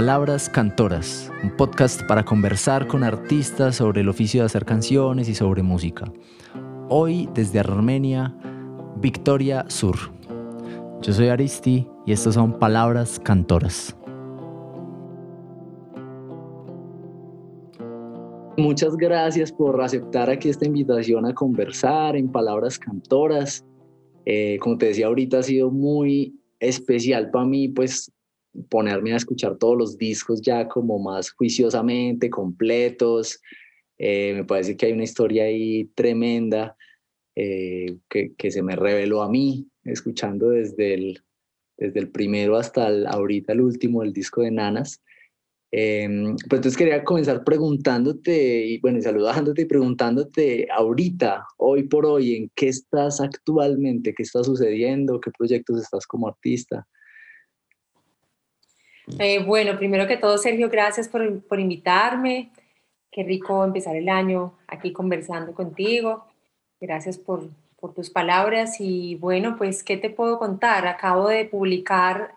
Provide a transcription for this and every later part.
Palabras Cantoras, un podcast para conversar con artistas sobre el oficio de hacer canciones y sobre música. Hoy desde Armenia, Victoria Sur. Yo soy Aristi y estas son Palabras Cantoras. Muchas gracias por aceptar aquí esta invitación a conversar en Palabras Cantoras. Eh, como te decía ahorita, ha sido muy especial para mí, pues ponerme a escuchar todos los discos ya como más juiciosamente, completos. Eh, me parece que hay una historia ahí tremenda eh, que, que, se me reveló a mí, escuchando desde el, desde el primero hasta el, ahorita el último, el disco de Nanas. Eh, pues entonces quería comenzar preguntándote, y bueno, y saludándote y preguntándote ahorita, hoy por hoy, en qué estás actualmente, qué está sucediendo, qué proyectos estás como artista. Eh, bueno, primero que todo, Sergio, gracias por, por, invitarme. Qué rico empezar el año aquí conversando contigo. Gracias por, por tus palabras. Y bueno, pues, ¿qué te puedo contar? Acabo de publicar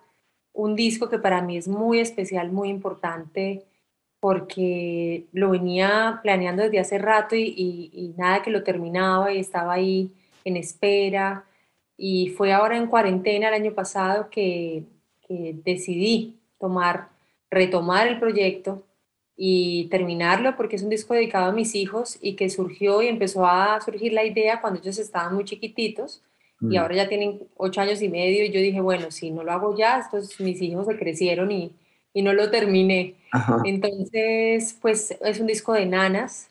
un disco que para mí es muy especial, muy importante, porque lo venía planeando desde hace rato y, y nada que lo terminaba y estaba ahí en espera. Y fue ahora en cuarentena el año pasado que, que decidí tomar, retomar el proyecto y terminarlo porque es un disco dedicado a mis hijos y que surgió y empezó a surgir la idea cuando ellos estaban muy chiquititos y mm. ahora ya tienen ocho años y medio y yo dije, bueno, si no lo hago ya, estos mis hijos se crecieron y, y no lo terminé. Entonces, pues es un disco de nanas.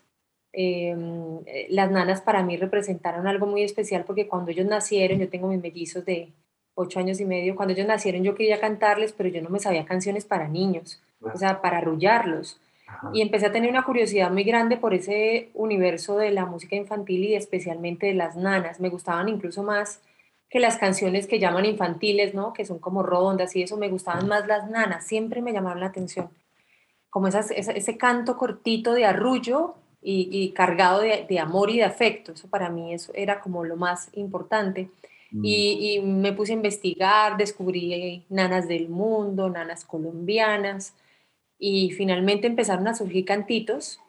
Em, las nanas para mí representaron algo muy especial porque cuando ellos nacieron, yo tengo mis mellizos de, ocho años y medio, cuando ellos nacieron yo quería cantarles, pero yo no me sabía canciones para niños, o sea, para arrullarlos. Y empecé a tener una curiosidad muy grande por ese universo de la música infantil y especialmente de las nanas. Me gustaban incluso más que las canciones que llaman infantiles, ¿no? Que son como rondas y eso, me gustaban más las nanas, siempre me llamaron la atención. Como esas, ese, canto cortito de arrullo y, cargado de, de, amor y de afecto, eso para mí eso era como lo más importante. Mm. Y, me puse a investigar, descubrí nanas del mundo, nanas colombianas, y finalmente empezaron a surgir cantitos.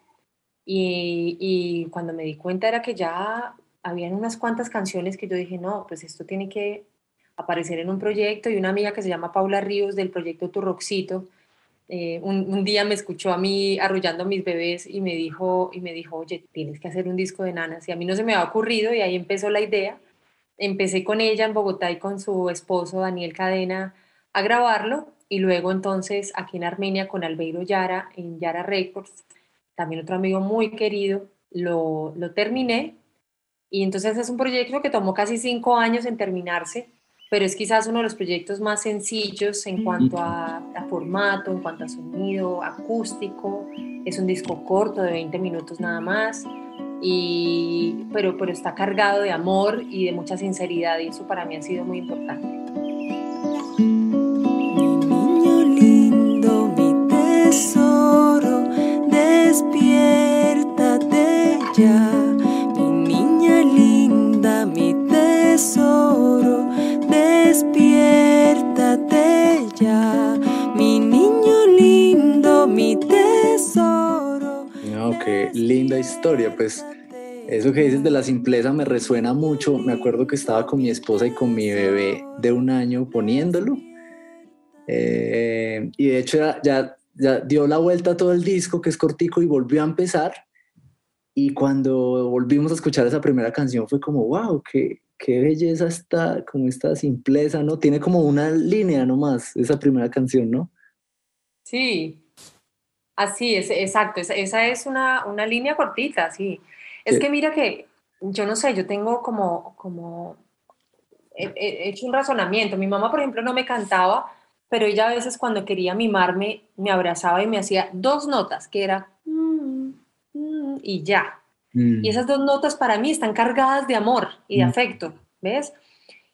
Y, y, cuando me di cuenta era que ya habían unas cuantas canciones que yo dije, no, pues esto tiene que aparecer en un proyecto. Y una amiga que se llama Paula Ríos del proyecto Turroxito, eh, un, un, día me escuchó a mí arrullando a mis bebés y me dijo, y me dijo, oye, tienes que hacer un disco de nanas. Y a mí no se me había ocurrido y ahí empezó la idea empecé con ella en Bogotá y con su esposo Daniel Cadena a grabarlo y luego entonces aquí en Armenia con Albeiro Yara en Yara Records, también otro amigo muy querido, lo, lo terminé. Y entonces es un proyecto que tomó casi cinco años en terminarse, pero es quizás uno de los proyectos más sencillos en cuanto a, a, formato, en cuanto a sonido, acústico. Es un disco corto de 20 minutos nada más y, pero, pero está cargado de amor y de mucha sinceridad y eso para mí ha sido muy importante. Mi niño lindo, mi tesoro, despiértate ya. Mi niña linda, mi tesoro, despiértate ya. Mi niño lindo, mi tesoro. Qué linda historia, pues eso que dices de la simpleza me resuena mucho. Me acuerdo que estaba con mi esposa y con mi bebé de un año poniéndolo. Eh, y de hecho ya, ya, dio la vuelta a todo el disco, que es cortico, y volvió a empezar. Y cuando volvimos a escuchar esa primera canción fue como, wow, qué, qué belleza está, como esta simpleza, ¿no? Tiene como una línea nomás, esa primera canción, ¿no? Sí, así es, exacto. Esa, esa es una, una línea cortita, sí. Es que mira que, yo no sé, yo tengo como, como, he, hecho un razonamiento. Mi mamá, por ejemplo, no me cantaba, pero ella a veces cuando quería mimarme, me abrazaba y me hacía dos notas, que era mm, mm", y ya. Y mm. esas dos notas para mí están cargadas de amor y de afecto, ¿ves?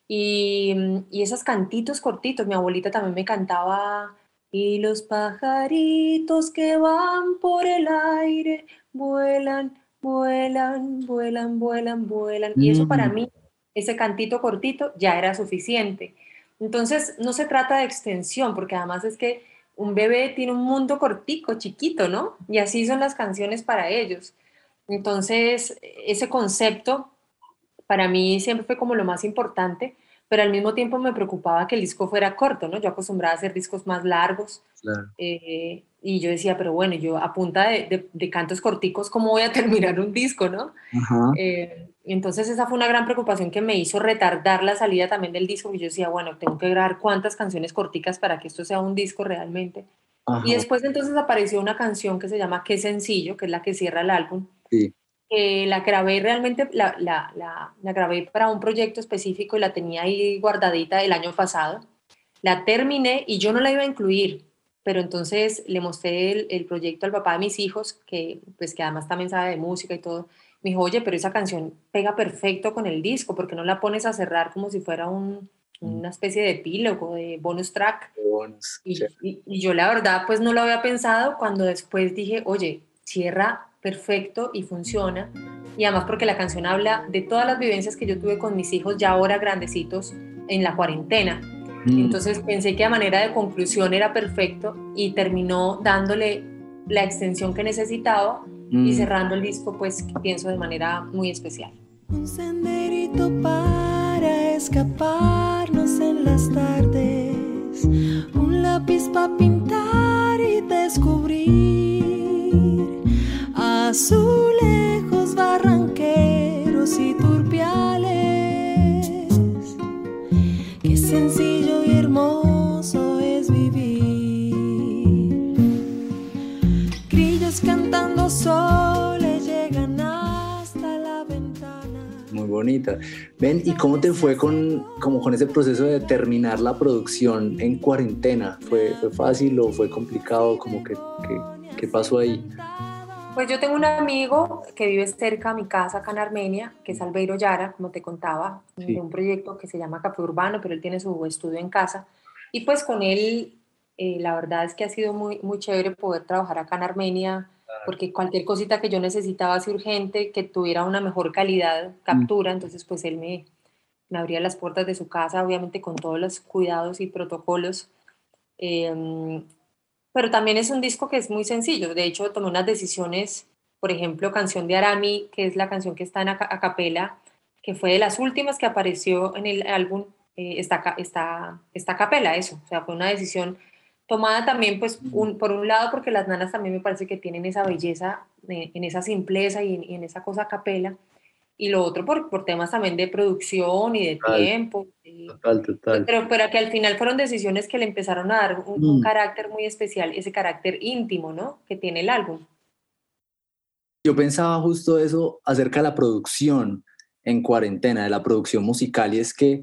Y, y esos cantitos cortitos, mi abuelita también me cantaba, y los pajaritos que van por el aire vuelan vuelan, vuelan, vuelan, vuelan. Y eso para mm. mí, ese cantito cortito, ya era suficiente. Entonces, no se trata de extensión, porque además es que un bebé tiene un mundo cortico, chiquito, ¿no? Y así son las canciones para ellos. Entonces, ese concepto para mí siempre fue como lo más importante, pero al mismo tiempo me preocupaba que el disco fuera corto, ¿no? Yo acostumbraba a hacer discos más largos. Eh, y yo decía, pero bueno, yo a punta de, de, cantos corticos, ¿cómo voy a terminar un disco, no? Eh, entonces esa fue una gran preocupación que me hizo retardar la salida también del disco, y yo decía, bueno, tengo que grabar cuántas canciones corticas para que esto sea un disco realmente. Y después entonces apareció una canción que se llama Qué sencillo, que es la que cierra el álbum. Sí la grabé realmente, la, la, la, grabé para un proyecto específico y la tenía ahí guardadita el año pasado. La terminé y yo no la iba a incluir, pero entonces le mostré el, el, proyecto al papá de mis hijos, que pues que además también sabe de música y todo. Me dijo, oye, pero esa canción pega perfecto con el disco, porque no la pones a cerrar como si fuera un, una especie de epílogo, de bonus track. y, y, y, yo la verdad pues no lo había pensado cuando después dije, oye, cierra perfecto y funciona. Y además porque la canción habla de todas las vivencias que yo tuve con mis hijos ya ahora grandecitos en la cuarentena. Mm. Entonces pensé que a manera de conclusión era perfecto y terminó dándole la extensión que necesitaba y mm. cerrando el disco pues pienso de manera muy especial. Un senderito para escaparnos en las tardes, un lápiz para pintar y descubrir azulejos, barranqueros y turpiales. Qué sencillo y hermoso es vivir. Grillos cantando soles llegan hasta la ventana. Muy bonita. Ven, ¿y cómo te fue con, como con ese proceso de terminar la producción en cuarentena? ¿Fue, fácil o fue complicado? Como que, ¿Qué pasó ahí? Pues yo tengo un amigo que vive cerca a mi casa acá en Armenia, que es Albeiro Yara, como te contaba, de un proyecto que se llama Café Urbano, pero él tiene su estudio en casa. Y pues con él, eh, la verdad es que ha sido muy, muy chévere poder trabajar acá en Armenia, porque cualquier cosita que yo necesitaba así urgente, que tuviera una mejor calidad, captura, entonces pues él me, me abría las puertas de su casa, obviamente con todos los cuidados y protocolos. Eh, pero también es un disco que es muy sencillo. De hecho, tomé unas decisiones, por ejemplo, Canción de Arami, que es la canción que está en a, capela, que fue de las últimas que apareció en el álbum, eh, está, está, está a capela, eso. O sea, fue una decisión tomada también, pues, por un lado, porque las nanas también me parece que tienen esa belleza, eh, en esa simpleza y, en esa cosa a capela y lo otro por, por temas también de producción y de tiempo. Total, total. Pero, pero que al final fueron decisiones que le empezaron a dar un, mm. carácter muy especial, ese carácter íntimo, ¿no? Que tiene el álbum. Yo pensaba justo eso acerca de la producción en cuarentena, de la producción musical, y es que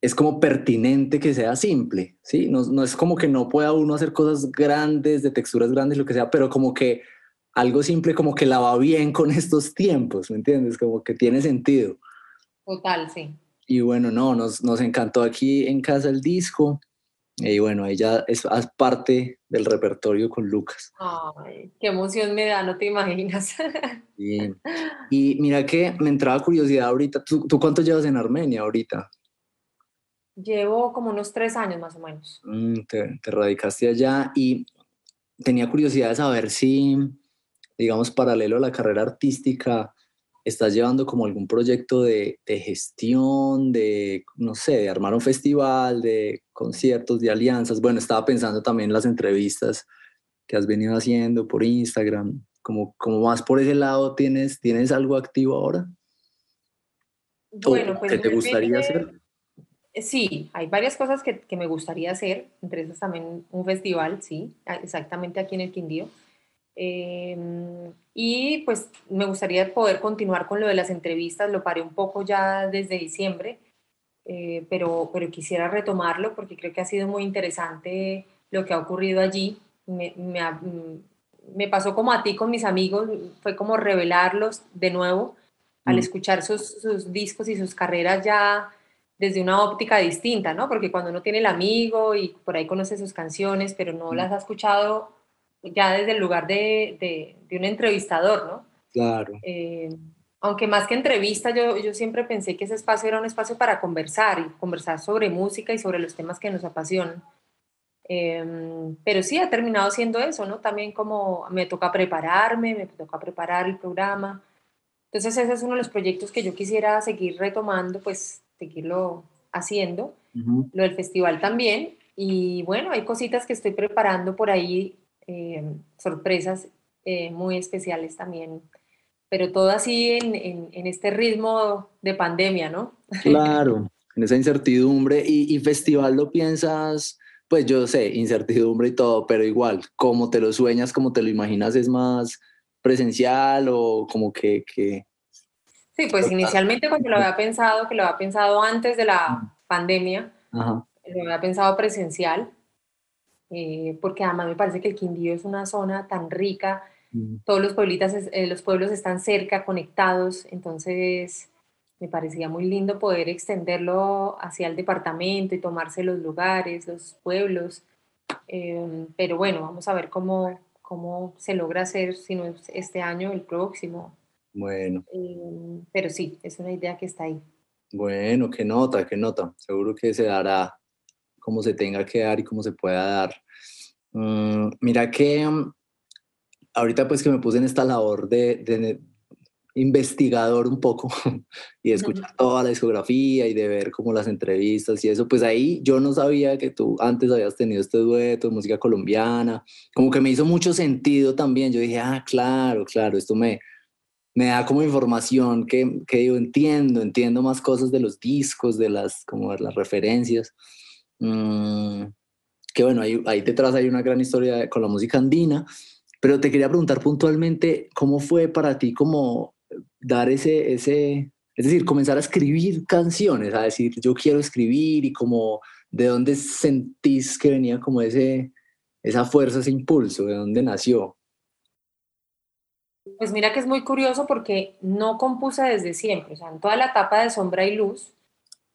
es como pertinente que sea simple, ¿sí? No, no es como que no pueda uno hacer cosas grandes, de texturas grandes, lo que sea, pero como que algo simple como que la va bien con estos tiempos, ¿me entiendes? Como que tiene sentido. Total, sí. Y bueno, no, nos, nos encantó aquí en casa el disco. Y bueno, ella es, parte del repertorio con Lucas. Ay, qué emoción me da, no te imaginas. Bien. Y mira que me entraba curiosidad ahorita. ¿Tú, ¿Tú, cuánto llevas en Armenia ahorita? Llevo como unos tres años más o menos. Mm, te, te radicaste allá y tenía curiosidad de saber si, digamos, paralelo a la carrera artística, estás llevando como algún proyecto de, gestión, de, no sé, de armar un festival, de conciertos, de alianzas. Bueno, estaba pensando también en las entrevistas que has venido haciendo por Instagram, como, como más por ese lado, ¿tienes, ¿tienes algo activo ahora? Bueno, pues ¿Qué te gustaría hacer? Sí, hay varias cosas que, que, me gustaría hacer, entre esas también un festival, sí, exactamente aquí en el Quindío. Em, y pues me gustaría poder continuar con lo de las entrevistas, lo paré un poco ya desde diciembre, eh, pero, pero quisiera retomarlo porque creo que ha sido muy interesante lo que ha ocurrido allí. Me, me, me pasó como a ti con mis amigos, fue como revelarlos de nuevo al mm. escuchar sus, sus discos y sus carreras ya desde una óptica distinta, ¿no? Porque cuando uno tiene el amigo y por ahí conoce sus canciones, pero no mm. las ha escuchado ya desde el lugar de, de, un entrevistador, ¿no? Claro. Eh, aunque más que entrevista, yo, yo siempre pensé que ese espacio era un espacio para conversar y conversar sobre música y sobre los temas que nos apasionan. Em, pero sí, ha terminado siendo eso, ¿no? También como me toca prepararme, me toca preparar el programa. Entonces ese es uno de los proyectos que yo quisiera seguir retomando, pues seguirlo haciendo. Lo del festival también. Y bueno, hay cositas que estoy preparando por ahí, em, sorpresas eh, muy especiales también pero todo así en, en, este ritmo de pandemia, ¿no? Claro, en esa incertidumbre. Y, y, festival lo piensas, pues yo sé, incertidumbre y todo, pero igual, como te lo sueñas, como te lo imaginas, es más presencial o como que... que... Sí, pues inicialmente cuando lo había pensado, que lo había pensado antes de la pandemia, lo había pensado presencial, eh, porque además me parece que el Quindío es una zona tan rica todos los, pueblitas, eh, los pueblos están cerca, conectados, entonces me parecía muy lindo poder extenderlo hacia el departamento y tomarse los lugares, los pueblos. Em, pero bueno, vamos a ver cómo, cómo se logra hacer, si no es este año, el próximo. Bueno. Em, pero sí, es una idea que está ahí. Bueno, qué nota, qué nota. Seguro que se dará como se tenga que dar y como se pueda dar. Mm, mira que ahorita pues que me puse en esta labor de, investigador un poco y de escuchar toda la discografía y de ver como las entrevistas y eso, pues ahí yo no sabía que tú antes habías tenido este dueto de música colombiana, como que me hizo mucho sentido también, yo dije, ah, claro, claro, esto me, me da como información que, que yo entiendo, entiendo más cosas de los discos, de las, como de las referencias. Mm, que bueno, ahí, ahí detrás hay una gran historia con la música andina pero te quería preguntar puntualmente, ¿cómo fue para ti como dar ese, ese, es decir, comenzar a escribir canciones, a decir, yo quiero escribir y como, ¿de dónde sentís que venía como ese, esa fuerza, ese impulso? ¿De dónde nació? Pues mira que es muy curioso porque no compuse desde siempre, o sea, en toda la etapa de sombra y luz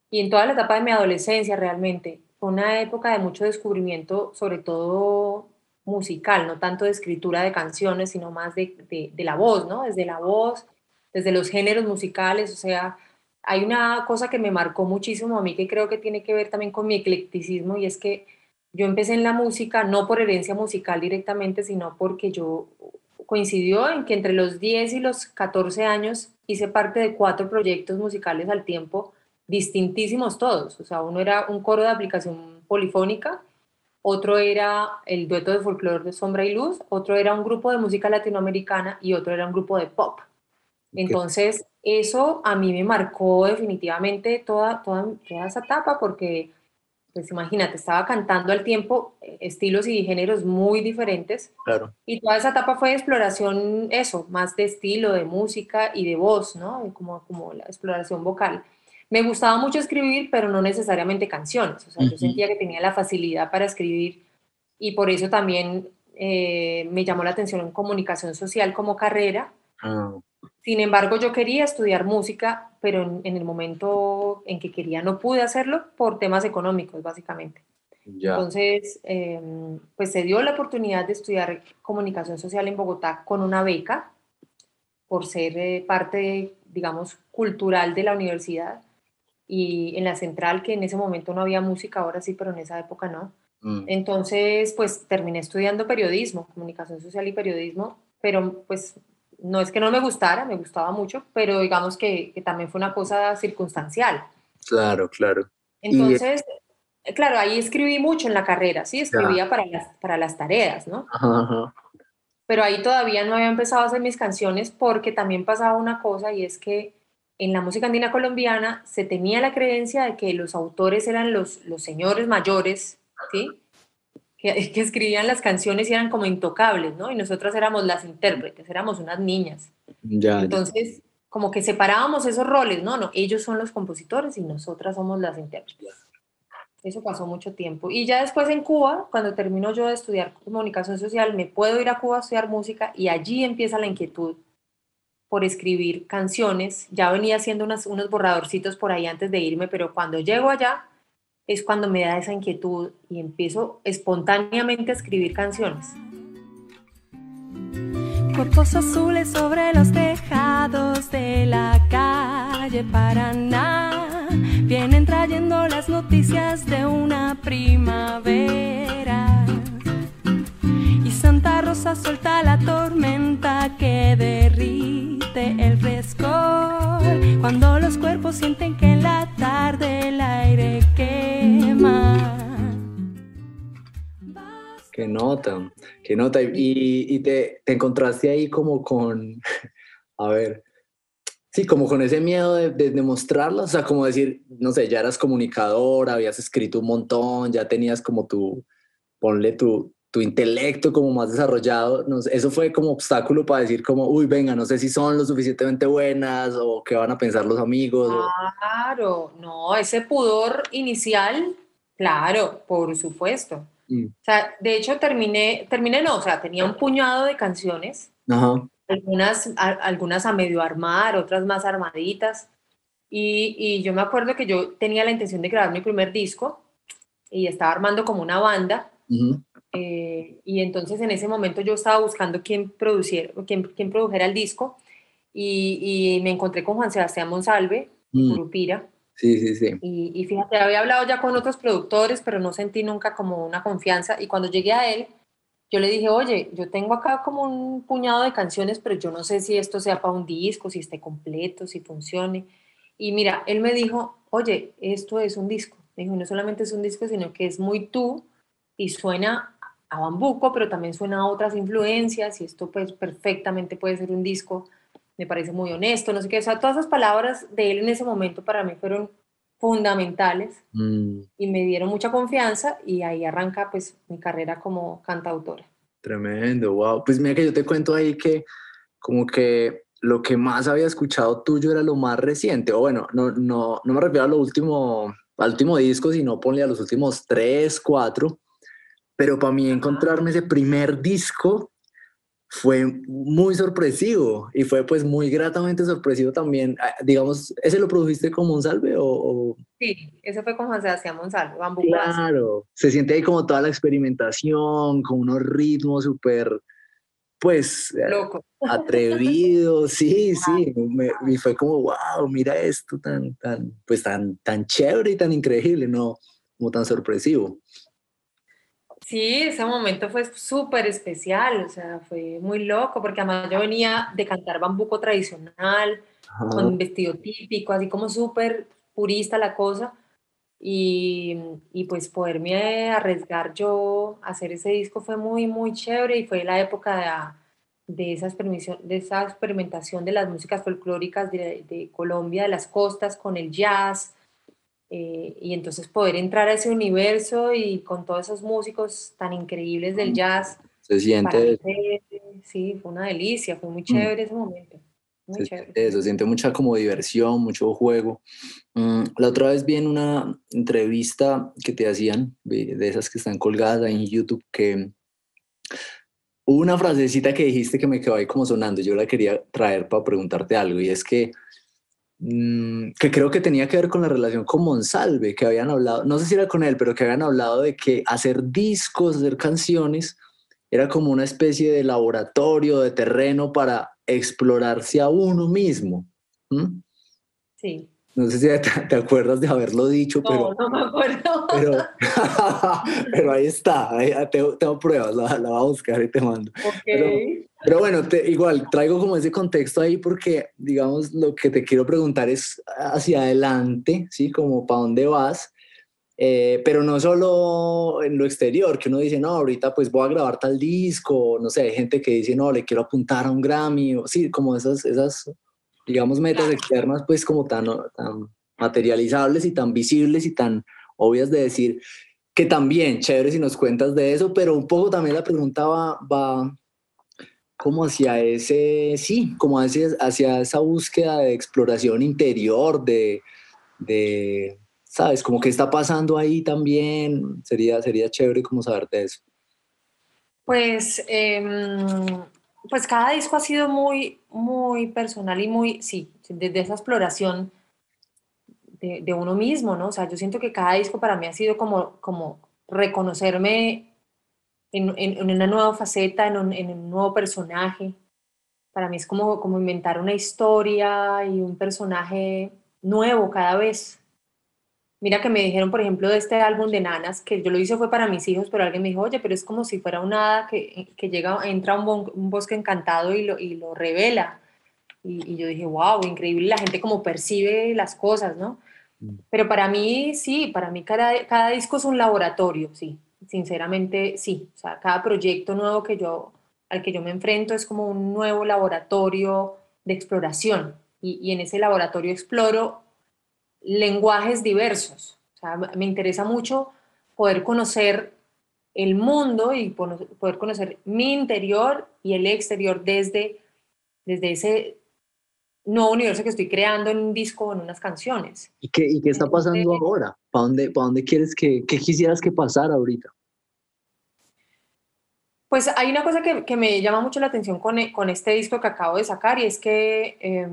y en toda la etapa de mi adolescencia realmente, fue una época de mucho descubrimiento, sobre todo musical, no tanto de escritura de canciones, sino más de, de, la voz, ¿no? Desde la voz, desde los géneros musicales, o sea, hay una cosa que me marcó muchísimo a mí que creo que tiene que ver también con mi eclecticismo y es que yo empecé en la música no por herencia musical directamente, sino porque yo coincidió en que entre los 10 y los 14 años hice parte de cuatro proyectos musicales al tiempo, distintísimos todos. O sea, uno era un coro de aplicación polifónica, otro era el dueto de folclore de Sombra y Luz, otro era un grupo de música latinoamericana y otro era un grupo de pop. Entonces, eso a mí me marcó definitivamente toda, toda, toda esa etapa porque, pues imagínate, estaba cantando al tiempo eh, estilos y géneros muy diferentes. Claro. Y toda esa etapa fue de exploración, eso, más de estilo, de música y de voz, ¿no? Como, como la exploración vocal. Me gustaba mucho escribir, pero no necesariamente canciones. O sea, yo sentía que tenía la facilidad para escribir y por eso también eh, me llamó la atención en comunicación social como carrera. Ah. Sin embargo, yo quería estudiar música, pero en, el momento en que quería no pude hacerlo por temas económicos, básicamente. Entonces, em, pues se dio la oportunidad de estudiar comunicación social en Bogotá con una beca por ser eh, parte, digamos, cultural de la universidad y en la central, que en ese momento no había música, ahora sí, pero en esa época no. Mm. Entonces, pues terminé estudiando periodismo, comunicación social y periodismo, pero pues no es que no me gustara, me gustaba mucho, pero digamos que, que también fue una cosa circunstancial. Claro, claro. Entonces, claro, ahí escribí mucho en la carrera, sí, escribía para, las, para las tareas, ¿no? Pero ahí todavía no había empezado a hacer mis canciones porque también pasaba una cosa y es que en la música andina colombiana se tenía la creencia de que los autores eran los, los señores mayores, ¿sí? Que, que, escribían las canciones y eran como intocables, ¿no? Y nosotras éramos las intérpretes, éramos unas niñas. Ya, Entonces, como que separábamos esos roles, ¿no? No, ellos son los compositores y nosotras somos las intérpretes. Eso pasó mucho tiempo. Y ya después en Cuba, cuando termino yo de estudiar comunicación social, me puedo ir a Cuba a estudiar música y allí empieza la inquietud por escribir canciones. Ya venía haciendo unos borradorcitos por ahí antes de irme, pero cuando llego allá es cuando me da esa inquietud y empiezo espontáneamente a escribir canciones. Cuerpos azules sobre los tejados de la calle Paraná vienen trayendo las noticias de una primavera Santa Rosa suelta la tormenta que derrite Sienten que en la tarde el aire quema. Qué nota, qué nota. Y, y te, te encontraste ahí como con, a ver, Sí, como con ese miedo de, de, demostrarlo, o sea, como decir, no sé, ya eras comunicador, habías escrito un montón, ya tenías como tu, ponle tu, tu intelecto como más desarrollado, no sé, eso fue como obstáculo para decir como, uy, venga, no sé si son lo suficientemente buenas o qué van a pensar los amigos. Claro, o... no, ese pudor inicial, claro, por supuesto. Mm. O sea, de hecho terminé, terminé no, o sea, tenía un puñado de canciones. Ajá algunas, a, algunas a medio armar, otras más armaditas. Y, y, yo me acuerdo que yo tenía la intención de grabar mi primer disco y estaba armando como una banda. Uh -huh. Eh, y entonces en ese momento yo estaba buscando quién, produciera, quién, quién produjera el disco y, y, me encontré con Juan Sebastián Monsalve, Mm. Curupira. Sí, sí, sí. Y, y fíjate, había hablado ya con otros productores, pero no sentí nunca como una confianza. Y cuando llegué a él, yo le dije, oye, yo tengo acá como un puñado de canciones, pero yo no sé si esto sea para un disco, si esté completo, si funcione. Y mira, él me dijo, oye, esto es un disco. Me dijo, no solamente es un disco, sino que es muy tú y suena a bambuco, pero también suena a otras influencias y esto pues perfectamente puede ser un disco. Me parece muy honesto, no sé qué. O sea, todas esas palabras de él en ese momento para mí fueron fundamentales Mm, y me dieron mucha confianza y ahí arranca pues mi carrera como cantautora. tremendo, wow. Pues mira que yo te cuento ahí que como que lo que más había escuchado tuyo era lo más reciente, o bueno, no, no, no me refiero a lo último, al último disco, sino ponle a los últimos tres, cuatro, pero para mí encontrarme ese primer disco fue muy sorpresivo y fue pues muy gratamente sorpresivo también. Ah, Digamos, ¿ese lo produjiste como un salve o...? o... Sí, eso fue con Juan Sebastián Monsalvo, Bambú Claro, se siente ahí como toda la experimentación, con unos ritmos súper, pues, eh, Loco. atrevidos, sí, sí, me, y fue como, wow, mira esto tan, tan, pues tan, tan chévere y tan increíble, ¿no? Como tan sorpresivo. Sí, ese momento fue súper especial, o sea, fue muy loco, porque además yo venía de cantar bambuco tradicional, Ajá. con vestido típico, así como súper purista la cosa, y, y, pues poderme arriesgar yo a hacer ese disco fue muy, muy chévere, y fue la época de, de, esa, de esa experimentación de las músicas folclóricas de, de Colombia, de las costas, con el jazz, eh, y entonces poder entrar a ese universo y con todos esos músicos tan increíbles del jazz. Se siente. Fue, sí, fue una delicia, fue muy chévere mm. ese momento. Muy se, chévere. Eso, siente mucha como diversión, mucho juego. Mm, la otra vez vi en una entrevista que te hacían, de esas que están colgadas ahí en YouTube, que hubo una frasecita que dijiste que me quedó ahí como sonando. Yo la quería traer para preguntarte algo, y es que Mm, que creo que tenía que ver con la relación con Monsalve, que habían hablado, no sé si era con él, pero que habían hablado de que hacer discos, hacer canciones, era como una especie de laboratorio, de terreno para explorarse a uno mismo. ¿Mm? Sí. No sé si te, te, acuerdas de haberlo dicho, no, pero... No, me acuerdo. Pero, pero ahí está, ahí, tengo, tengo, pruebas, la, la, voy a buscar y te mando. Okay. Pero, bueno, te, igual traigo como ese contexto ahí porque, digamos, lo que te quiero preguntar es hacia adelante, ¿sí? Como para dónde vas, eh, pero no solo en lo exterior, que uno dice, no, ahorita pues voy a grabar tal disco, no sé, hay gente que dice, no, le quiero apuntar a un Grammy, o, sí, como esas, esas, digamos, metas externas, pues como tan, tan materializables y tan visibles y tan obvias de decir que también, chévere si nos cuentas de eso, pero un poco también la pregunta va, va como hacia ese, sí, como hacia, hacia esa búsqueda de exploración interior, de, de, ¿sabes? Como que está pasando ahí también, sería, sería chévere como saber de eso. Pues, eh, pues cada disco ha sido muy, muy personal y muy, sí, desde esa exploración de, de, uno mismo, ¿no? O sea, yo siento que cada disco para mí ha sido como, como reconocerme en, en, en una nueva faceta, en un, en un, nuevo personaje. Para mí es como, como inventar una historia y un personaje nuevo cada vez. Mira que me dijeron, por ejemplo, de este álbum de Nanas, que yo lo hice fue para mis hijos, pero alguien me dijo, oye, pero es como si fuera una hada que, que llega, entra a un, un, bosque encantado y lo, y lo revela. Y, y, yo dije, wow, increíble la gente como percibe las cosas, ¿no? Mm. Pero para mí, sí, para mí cada, cada disco es un laboratorio, sí, sinceramente, sí. O sea, cada proyecto nuevo que yo, al que yo me enfrento es como un nuevo laboratorio de exploración. Y, y en ese laboratorio exploro lenguajes diversos. O sea, me interesa mucho poder conocer el mundo y poder conocer mi interior y el exterior desde, desde ese nuevo universo que estoy creando en un disco o en unas canciones. ¿Y qué, y qué está pasando ahora? ¿Para dónde, para dónde quieres que, qué quisieras que pasara ahorita? Pues hay una cosa que, me llama mucho la atención con, con, este disco que acabo de sacar y es que eh,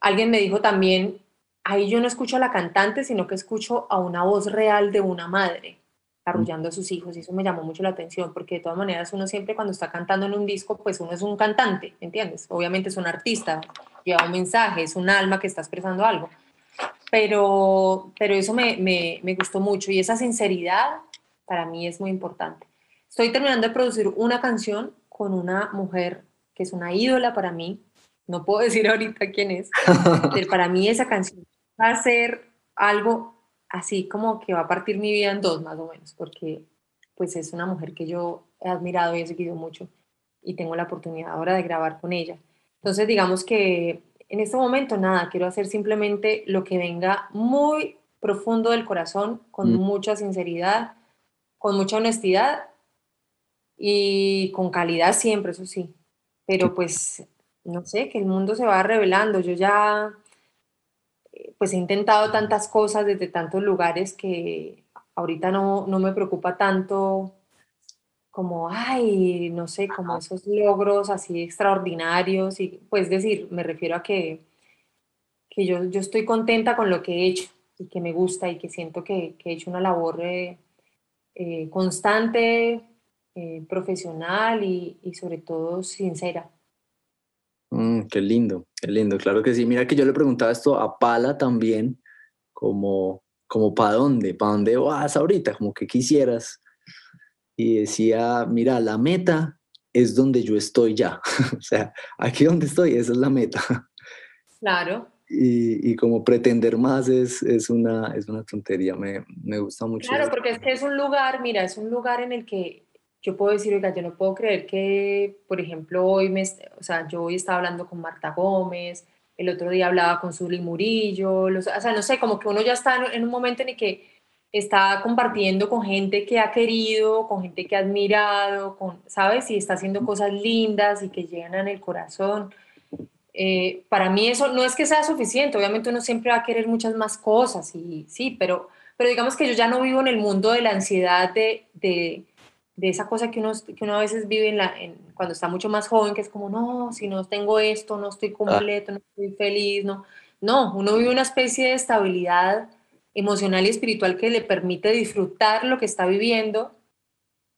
alguien me dijo también ahí yo no escucho a la cantante, sino que escucho a una voz real de una madre arrullando a sus hijos y eso me llamó mucho la atención porque de todas maneras uno siempre cuando está cantando en un disco pues uno es un cantante, ¿entiendes? Obviamente es un artista, lleva un mensaje, es un alma que está expresando algo, pero, pero eso me, me, me gustó mucho y esa sinceridad para mí es muy importante. Estoy terminando de producir una canción con una mujer que es una ídola para mí, no puedo decir ahorita quién es, pero para mí esa canción va a ser algo así como que va a partir mi vida en dos más o menos, porque pues es una mujer que yo he admirado y he seguido mucho y tengo la oportunidad ahora de grabar con ella. Entonces digamos que en este momento nada, quiero hacer simplemente lo que venga muy profundo del corazón, con mm. mucha sinceridad, con mucha honestidad y con calidad siempre, eso sí. Pero pues, no sé, que el mundo se va revelando. Yo ya pues he intentado tantas cosas desde tantos lugares que ahorita no, no me preocupa tanto como, ay, no sé, como esos logros así extraordinarios. Y pues decir, me refiero a que, que yo, yo estoy contenta con lo que he hecho y que me gusta y que siento que, que he hecho una labor eh, eh, constante, eh, profesional y, y sobre todo sincera. Mm, qué lindo, qué lindo, claro que sí. Mira que yo le preguntaba esto a Pala también, como, como ¿para dónde? ¿Para dónde vas ahorita? Como que quisieras. Y decía, mira, la meta es donde yo estoy ya. o sea, aquí donde estoy, esa es la meta. Claro. Y, y, como pretender más es, es, una, es una tontería, me, me gusta mucho. Claro, porque es que es un lugar, mira, es un lugar en el que yo puedo decir, oiga, yo no puedo creer que, por ejemplo, hoy me, o sea, yo hoy estaba hablando con Marta Gómez, el otro día hablaba con Zuli Murillo, los, o sea, no sé, como que uno ya está en, un momento en el que está compartiendo con gente que ha querido, con gente que ha admirado, con, ¿sabes? Y está haciendo cosas lindas y que llenan el corazón. Eh, para mí eso no es que sea suficiente, obviamente uno siempre va a querer muchas más cosas, y sí, pero, pero digamos que yo ya no vivo en el mundo de la ansiedad de, de de esa cosa que uno, que uno a veces vive en la, cuando está mucho más joven, que es como, no, si no tengo esto, no estoy ah. completo, no estoy feliz, no. No, uno vive una especie de estabilidad emocional y espiritual que le permite disfrutar lo que está viviendo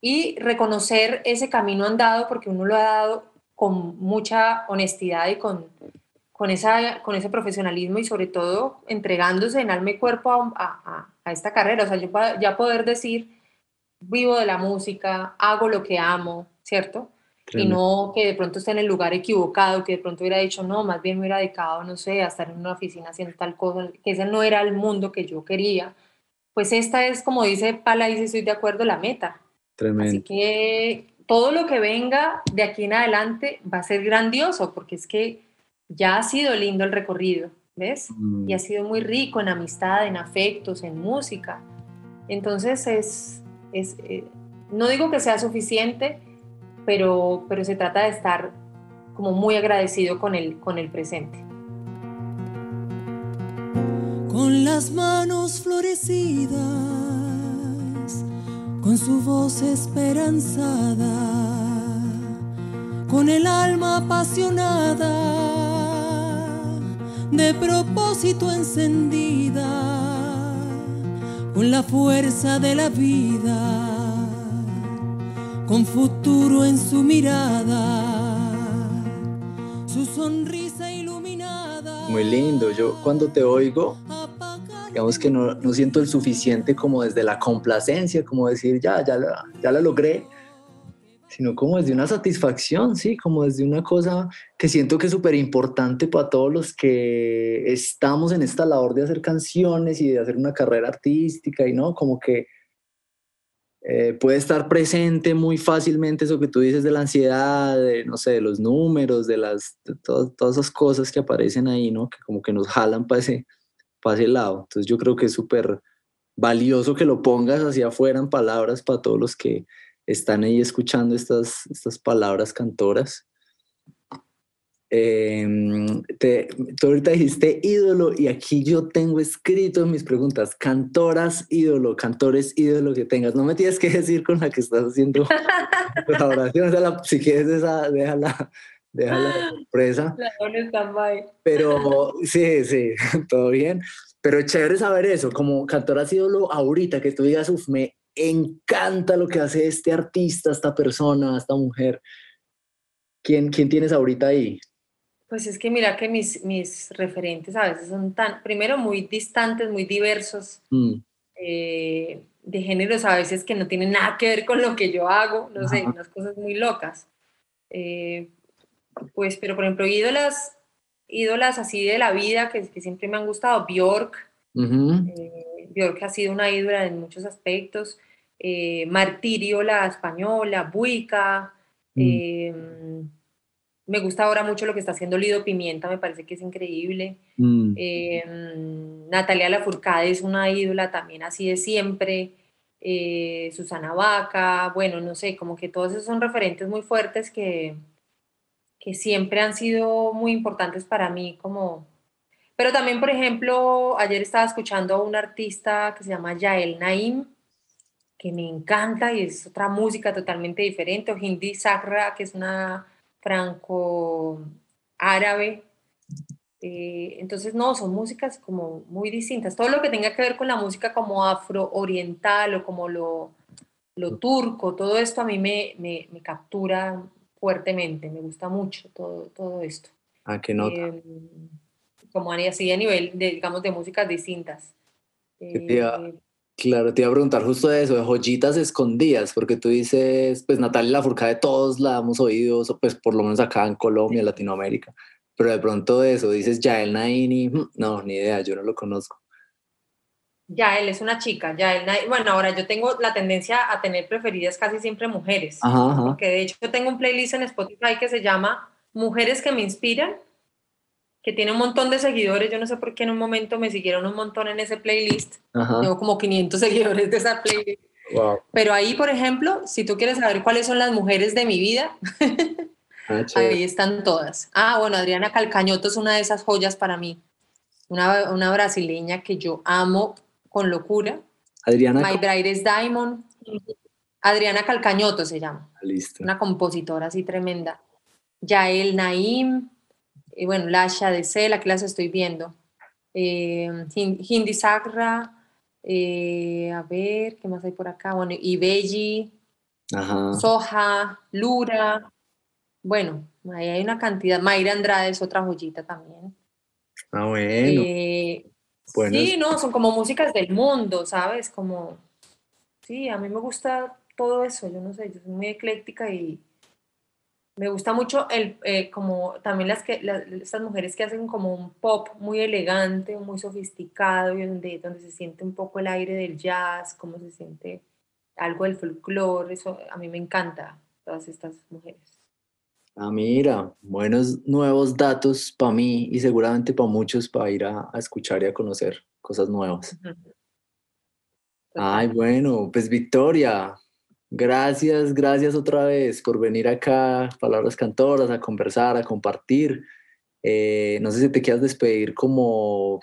y reconocer ese camino andado porque uno lo ha dado con mucha honestidad y con, con, esa, con ese profesionalismo y sobre todo entregándose en alma y cuerpo a, a, a esta carrera. O sea, yo ya poder decir, vivo de la música, hago lo que amo, ¿cierto? Y no que de pronto esté en el lugar equivocado, que de pronto hubiera dicho, no, más bien me hubiera dedicado, no sé, a estar en una oficina haciendo tal cosa, que ese no era el mundo que yo quería. Pues esta es, como dice Pala, y estoy de acuerdo, la meta. Tremendo. Así que todo lo que venga de aquí en adelante va a ser grandioso, porque es que ya ha sido lindo el recorrido, ¿ves? Y ha mm. sido muy rico en amistad, en afectos, en música. Entonces es, es, eh, no digo que sea suficiente, pero, pero se trata de estar como muy agradecido con el, con el presente. Con las manos florecidas, con su voz esperanzada, con el alma apasionada, de propósito encendida con la fuerza de la vida, con futuro en su mirada, su sonrisa iluminada. Muy lindo, yo cuando te oigo, digamos que no, no, siento el suficiente como desde la complacencia, como decir, ya, ya la, ya la logré, sino como desde una satisfacción, sí, como desde una cosa que siento que es súper importante para todos los que estamos en esta labor de hacer canciones y de hacer una carrera artística y no, como que eh, puede estar presente muy fácilmente eso que tú dices de la ansiedad, de, no sé, de los números, de, las, todas, todas esas cosas que aparecen ahí, ¿no? Que como que nos jalan para ese, para ese lado. Entonces yo creo que es súper valioso que lo pongas hacia afuera en palabras para todos los que están ahí escuchando estas, estas palabras cantoras. Em, te, tú ahorita dijiste ídolo y aquí yo tengo escrito mis preguntas, cantoras ídolo, cantores ídolo que tengas. No me tienes que decir con la que estás haciendo colaboración, si quieres esa, déjala, déjala sorpresa. Pero sí, sí, todo bien. Pero chévere saber eso, como cantoras ídolo ahorita, que tú digas, uff, me encanta lo que hace este artista, esta persona, esta mujer. ¿Quién, quién tienes ahorita ahí? Pues es que mira que mis, mis referentes a veces son tan, primero muy distantes, muy diversos, mm. eh, de géneros a veces que no tienen nada que ver con lo que yo hago, no sé, unas cosas muy locas. Eh, pues, pero por ejemplo, ídolas, ídolas así de la vida que, que siempre me han gustado, Bjork, eh, Bjork ha sido una ídola en muchos aspectos, eh, Martirio, la española, Buica. Mm. Em, me gusta ahora mucho lo que está haciendo Lido Pimienta, me parece que es increíble. Mm. Em, Natalia Lafourcade es una ídola también así de siempre. Eh, Susana Vaca, bueno, no sé, como que todos esos son referentes muy fuertes que, que siempre han sido muy importantes para mí como... Pero también, por ejemplo, ayer estaba escuchando a un artista que se llama Yael Naim, que me encanta y es otra música totalmente diferente, o Hindi Sakra, que es una franco-árabe. Eh, entonces, no, son músicas como muy distintas. Todo lo que tenga que ver con la música como afro-oriental o como lo, lo, turco, todo esto a mí me, me, me, captura fuertemente, me gusta mucho todo, todo esto. ¿A qué nota? Eh, como así a nivel, de, digamos, de músicas distintas. Claro, te iba a preguntar justo de eso, de joyitas escondidas, porque tú dices, pues Natalia Lafourcade todos la hemos oído, pues por lo menos acá en Colombia, Latinoamérica, pero de pronto de eso dices Yael Naini, mm, no, ni idea, yo no lo conozco. Yael es una chica, Yael Naini, bueno, ahora yo tengo la tendencia a tener preferidas casi siempre mujeres, porque de hecho yo tengo un playlist en Spotify que se llama Mujeres que me inspiran, que tiene un montón de seguidores. Yo no sé por qué en un momento me siguieron un montón en ese playlist. Tengo como 500 seguidores de esa playlist. Pero ahí, por ejemplo, si tú quieres saber cuáles son las mujeres de mi vida, ah, ahí están todas. Ah, bueno, Adriana Calcañoto es una de esas joyas para mí. Una, una brasileña que yo amo con locura. Adriana. My Bride Diamond. Adriana Calcañoto se llama. Ah, listo. Una compositora así tremenda. Yael Naim, y bueno, Lasha de C, la clase estoy viendo. Eh, Hindi Sagra, eh, a ver, ¿qué más hay por acá? Bueno, Ibeji, Soja, Lura, bueno, ahí hay una cantidad. Mayra Andrade es otra joyita también. Ah, bueno. Eh, sí, no, son como músicas del mundo, ¿sabes? Como, sí, a mí me gusta todo eso, yo no sé, yo soy muy ecléctica y, me gusta mucho el, eh, como también las que, estas mujeres que hacen como un pop muy elegante, muy sofisticado y donde, donde se siente un poco el aire del jazz, como se siente algo del folclore, eso a mí me encanta, todas estas mujeres. Ah, mira, buenos nuevos datos para mí y seguramente para muchos para ir a, escuchar y a conocer cosas nuevas. Ay, bueno, pues Victoria, Gracias, gracias otra vez por venir acá, Palabras Cantoras, a conversar, a compartir. Eh, no sé si te quieras despedir como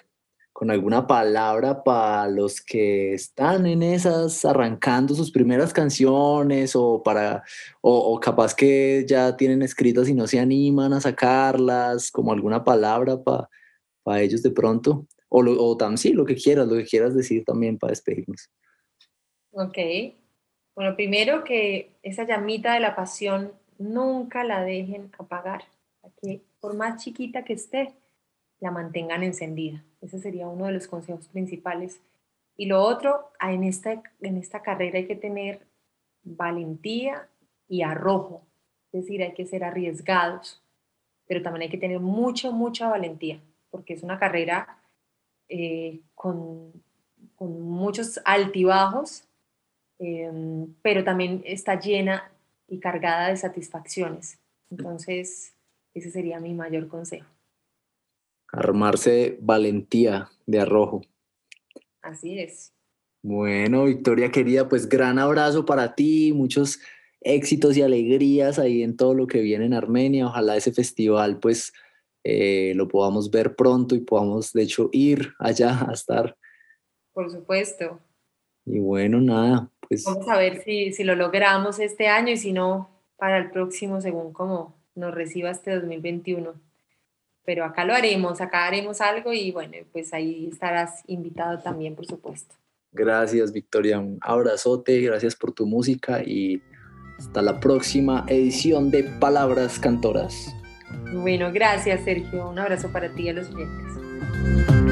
con alguna palabra para los que están en esas arrancando sus primeras canciones o para o, capaz que ya tienen escritas y no se animan a sacarlas, como alguna palabra para para ellos de pronto o, lo, o tam, sí, lo que quieras, lo que quieras decir también para despedirnos. Ok, bueno, primero que esa llamita de la pasión nunca la dejen apagar, que por más chiquita que esté, la mantengan encendida. Ese sería uno de los consejos principales. Y lo otro, en esta, en esta carrera hay que tener valentía y arrojo, es decir, hay que ser arriesgados, pero también hay que tener mucha, mucha valentía, porque es una carrera eh, con, con, muchos altibajos, em, pero también está llena y cargada de satisfacciones. Entonces, ese sería mi mayor consejo. Armarse valentía de arrojo. Así es. Bueno, Victoria querida, pues gran abrazo para ti, muchos éxitos y alegrías ahí en todo lo que viene en Armenia. Ojalá ese festival pues eh, lo podamos ver pronto y podamos de hecho ir allá a estar. Por supuesto. Y bueno, nada, pues... Vamos a ver si, si lo logramos este año y si no, para el próximo, según cómo nos reciba este 2021. Pero acá lo haremos, acá haremos algo y bueno, pues ahí estarás invitado también, por supuesto. Gracias, Victoria. Un abrazote, gracias por tu música y hasta la próxima edición de Palabras Cantoras. Bueno, gracias, Sergio. Un abrazo para ti y a los oyentes.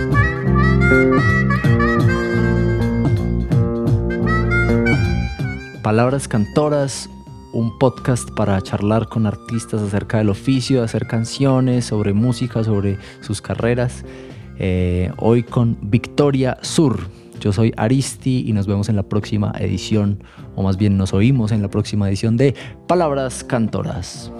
Palabras Cantoras, un podcast para charlar con artistas acerca del oficio, hacer canciones, sobre música, sobre sus carreras. Eh, hoy con Victoria Sur. Yo soy Aristi y nos vemos en la próxima edición, o más bien nos oímos en la próxima edición de Palabras Cantoras.